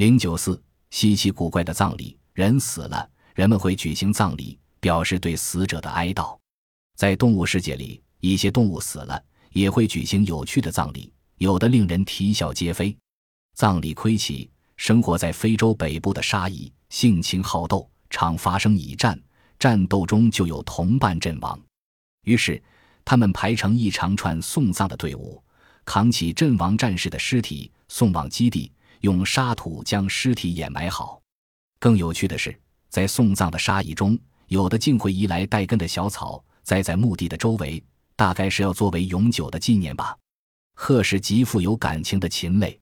零九四，稀奇古怪的葬礼。人死了，人们会举行葬礼，表示对死者的哀悼。在动物世界里，一些动物死了也会举行有趣的葬礼，有的令人啼笑皆非。葬礼盔起，生活在非洲北部的沙蚁性情好斗，常发生蚁战，战斗中就有同伴阵亡。于是，他们排成一长串送葬的队伍，扛起阵亡战士的尸体送往基地，用沙土将尸体掩埋好。更有趣的是，在送葬的沙蚁中，有的竟会移来带根的小草，栽在墓地的周围，大概是要作为永久的纪念吧。鹤是极富有感情的禽类。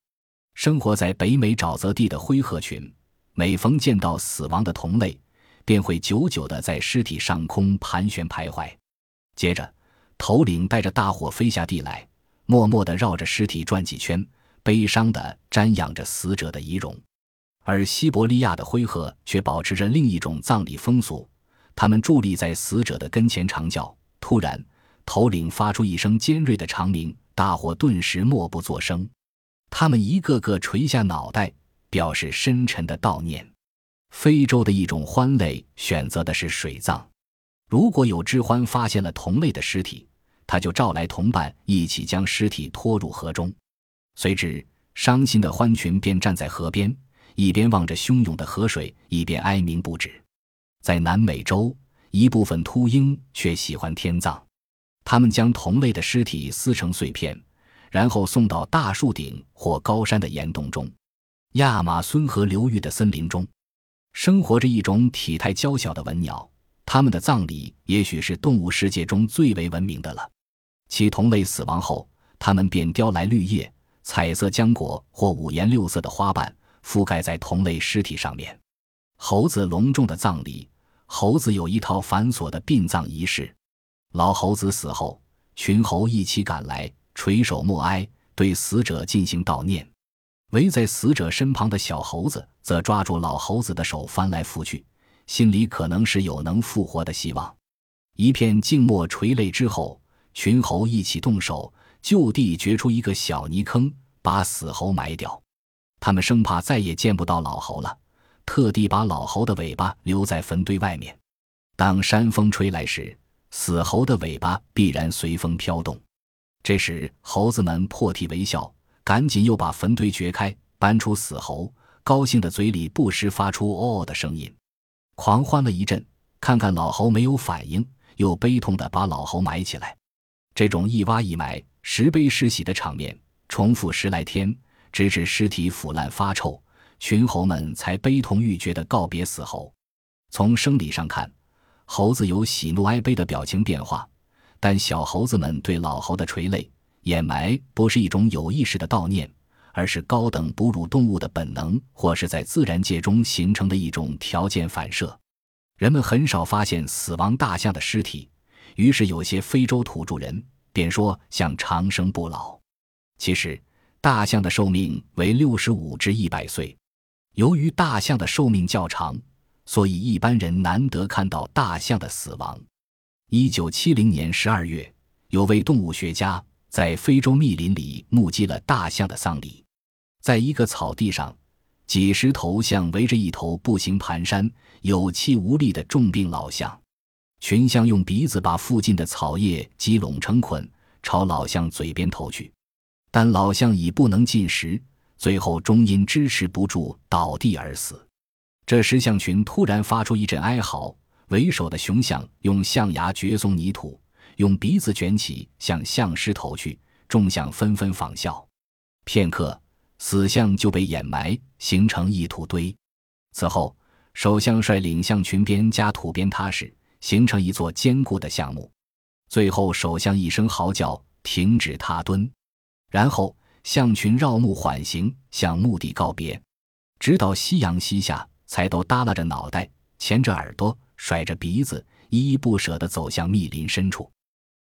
生活在北美沼泽地的灰鹤群，每逢见到死亡的同类，便会久久地在尸体上空盘旋徘徊。接着，头领带着大伙飞下地来，默默地绕着尸体转几圈，悲伤地瞻仰着死者的遗容。而西伯利亚的灰鹤却保持着另一种葬礼风俗，他们伫立在死者的跟前长叫。突然，头领发出一声尖锐的长鸣，大伙顿时默不作声。他们一个个垂下脑袋，表示深沉的悼念。非洲的一种獾类选择的是水葬。如果有只獾发现了同类的尸体，他就召来同伴一起将尸体拖入河中。随之，伤心的獾群便站在河边，一边望着汹涌的河水，一边哀鸣不止。在南美洲，一部分秃鹰却喜欢天葬，他们将同类的尸体撕成碎片。然后送到大树顶或高山的岩洞中。亚马孙河流域的森林中，生活着一种体态娇小的文鸟，它们的葬礼也许是动物世界中最为文明的了。其同类死亡后，它们便叼来绿叶、彩色浆果或五颜六色的花瓣，覆盖在同类尸体上面。猴子隆重的葬礼，猴子有一套繁琐的殡葬仪式。老猴子死后，群猴一起赶来。垂首默哀，对死者进行悼念。围在死者身旁的小猴子则抓住老猴子的手翻来覆去，心里可能是有能复活的希望。一片静默垂泪之后，群猴一起动手，就地掘出一个小泥坑，把死猴埋掉。他们生怕再也见不到老猴了，特地把老猴的尾巴留在坟堆外面。当山风吹来时，死猴的尾巴必然随风飘动。这时，猴子们破涕为笑，赶紧又把坟堆掘开，搬出死猴，高兴的嘴里不时发出“哦哦”的声音，狂欢了一阵。看看老猴没有反应，又悲痛的把老猴埋起来。这种一挖一埋、时悲时喜的场面，重复十来天，直至尸体腐烂发臭，群猴们才悲痛欲绝的告别死猴。从生理上看，猴子有喜怒哀悲的表情变化。但小猴子们对老猴的垂泪掩埋，不是一种有意识的悼念，而是高等哺乳动物的本能，或是在自然界中形成的一种条件反射。人们很少发现死亡大象的尸体，于是有些非洲土著人便说象长生不老。其实，大象的寿命为六十五至一百岁。由于大象的寿命较长，所以一般人难得看到大象的死亡。一九七零年十二月，有位动物学家在非洲密林里目击了大象的丧礼。在一个草地上，几十头象围着一头步行蹒跚、有气无力的重病老象，群象用鼻子把附近的草叶积拢成捆，朝老象嘴边投去。但老象已不能进食，最后终因支持不住倒地而死。这时，象群突然发出一阵哀嚎。为首的雄象用象牙掘松泥土，用鼻子卷起向象尸投去，众象纷纷仿效。片刻，死象就被掩埋，形成一土堆。此后，首相率领象群边加土边踏实，形成一座坚固的项目。最后，首相一声嚎叫，停止踏蹲，然后象群绕木缓行，向墓地告别，直到夕阳西下，才都耷拉着脑袋，前着耳朵。甩着鼻子，依依不舍地走向密林深处。